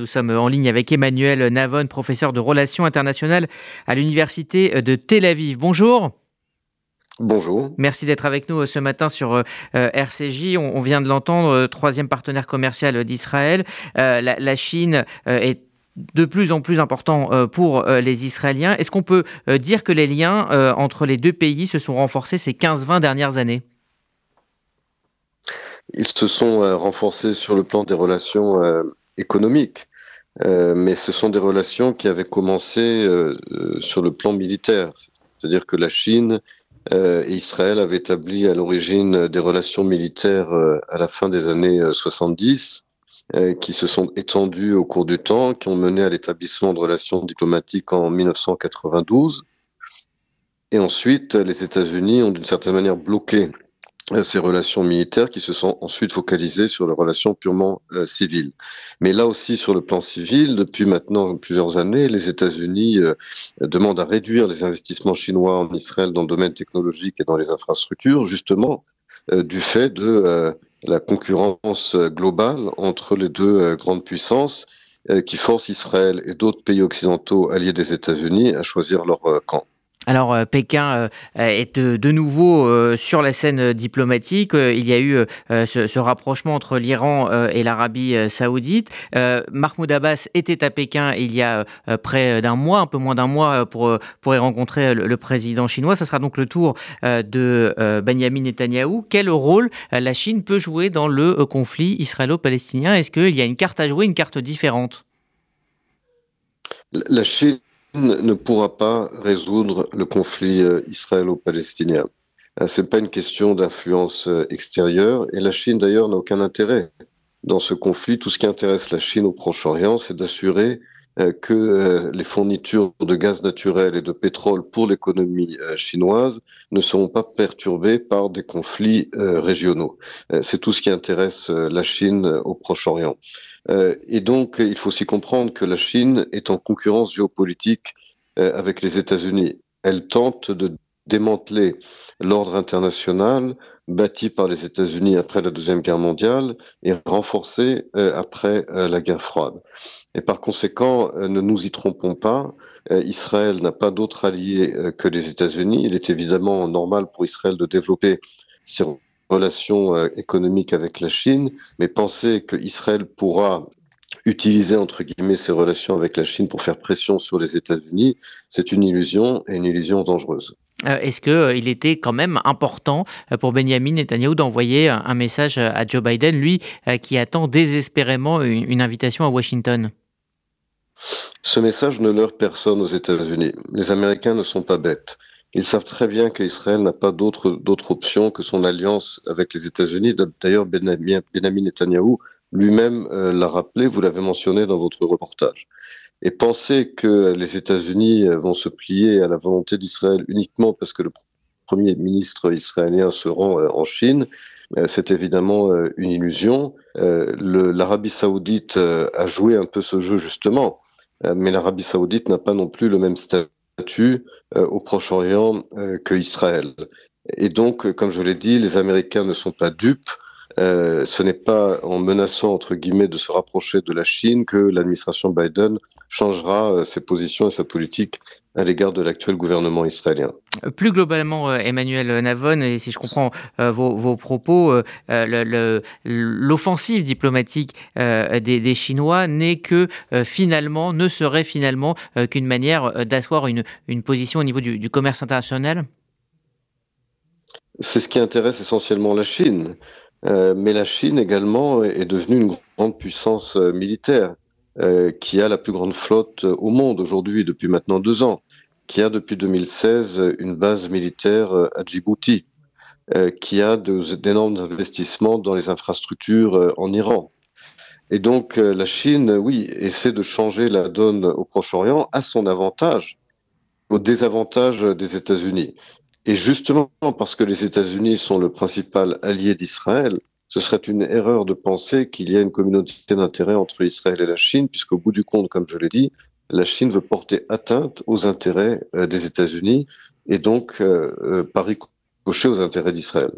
Nous sommes en ligne avec Emmanuel Navon, professeur de relations internationales à l'université de Tel Aviv. Bonjour. Bonjour. Merci d'être avec nous ce matin sur euh, RCJ. On, vient de l'entendre, euh, troisième partenaire commercial d'Israël. Euh, la, Chine est de plus en plus important pour les Israéliens. Est-ce qu'on peut dire que les liens entre les deux pays se sont renforcés ces 15-20 dernières années? Ils se sont renforcés sur le plan des relations économiques. Euh, mais ce sont des relations qui avaient commencé euh, euh, sur le plan militaire. C'est-à-dire que la Chine et Israël avaient établi à l'origine des relations militaires à la fin des années 70, qui se sont étendues au cours du temps, qui ont mené à l'établissement de relations diplomatiques en 1992. Et ensuite, les États-Unis ont d'une certaine manière bloqué ces relations militaires qui se sont ensuite focalisées sur les relations purement euh, civiles. Mais là aussi, sur le plan civil, depuis maintenant plusieurs années, les États-Unis euh, demandent à réduire les investissements chinois en Israël dans le domaine technologique et dans les infrastructures, justement euh, du fait de la concurrence globale entre les deux grandes puissances qui forcent Israël et d'autres pays occidentaux alliés des États-Unis à choisir leur camp. Alors euh, Pékin euh, est de, nouveau euh, sur la scène diplomatique. Il y a eu ce, rapprochement entre l'Iran et l'Arabie saoudite. Mahmoud Abbas était à Pékin il y a près d'un mois, un peu moins d'un mois, pour, pour y rencontrer le, président chinois. Ce sera donc le tour de Benjamin Netanyahou. Quel rôle la Chine peut jouer dans le conflit israélo-palestinien? Est-ce qu'il y a une carte à jouer, une carte différente? La Chine ne pourra pas résoudre le conflit euh, israélo-palestinien. Euh, Ce n'est pas une question d'influence euh, extérieure et la Chine d'ailleurs n'a aucun intérêt dans ce conflit. Tout ce qui intéresse la Chine au Proche-Orient, c'est d'assurer que les fournitures de gaz naturel et de pétrole pour l'économie chinoise ne seront pas perturbées par des conflits régionaux. C'est tout ce qui intéresse la Chine au Proche-Orient. Euh, et donc, il faut aussi comprendre que la Chine est en concurrence géopolitique euh, avec les États-Unis. Elle tente de démanteler l'ordre international bâti par les États-Unis après la Deuxième Guerre mondiale et renforcé euh, après la guerre froide. Et par conséquent, ne nous y trompons pas, Israël n'a pas d'autre allié que les États-Unis. Il est évidemment normal pour Israël de développer ses relations euh, économiques avec la Chine, mais penser qu'Israël pourra utiliser entre guillemets ses relations avec la Chine pour faire pression sur les États-Unis, c'est une illusion et une illusion dangereuse. Euh, est-ce qu'il euh, était quand même important pour Benjamin Netanyahu d'envoyer un message à Joe Biden, lui qui attend désespérément une invitation à Washington? Ce message ne leurre personne aux États-Unis. Les Américains ne sont pas bêtes. Ils savent très bien qu'Israël n'a pas d'autre option que son alliance avec les États-Unis. D'ailleurs, Benjamin Netanyahou lui-même euh, l'a rappelé, vous l'avez mentionné dans votre reportage. Et penser que les États-Unis euh, vont se plier à la volonté d'Israël uniquement parce que le Premier ministre israélien se rend euh, en Chine, c'est évidemment une illusion. L'Arabie saoudite a joué un peu ce jeu justement, mais l'Arabie saoudite n'a pas non plus le même statut euh, au Proche-Orient euh, que Israël. Et donc, euh, comme je l'ai dit, les Américains ne sont pas dupes. Ce n'est pas en menaçant, entre guillemets, de se rapprocher de la Chine que l'administration Biden changera ses positions et sa politique à l'égard de l'actuel gouvernement israélien. Plus globalement, euh, Emmanuel Navon, et si je comprends euh, vos, propos, euh, l'offensive diplomatique des, Chinois n'est que finalement, ne serait finalement qu'une manière d'asseoir une, position au niveau du, commerce international? C'est ce qui intéresse essentiellement la Chine. Mais la Chine également est devenue une grande puissance militaire. qui a la plus grande flotte au monde aujourd'hui depuis maintenant deux ans qui a depuis 2016 une base militaire euh, à Djibouti, euh, qui a d'énormes investissements dans les infrastructures euh, en Iran. Et donc la Chine, oui, essaie de changer la donne au Proche-Orient à son avantage, au désavantage des États-Unis. Et justement parce que les États-Unis sont le principal allié d'Israël, ce serait une erreur de penser qu'il y a une communauté d'intérêt entre Israël et la Chine, puisqu'au bout du compte, comme je l'ai dit, la Chine veut porter atteinte aux intérêts euh, des États-Unis et donc euh, euh, par ricochet aux intérêts d'Israël.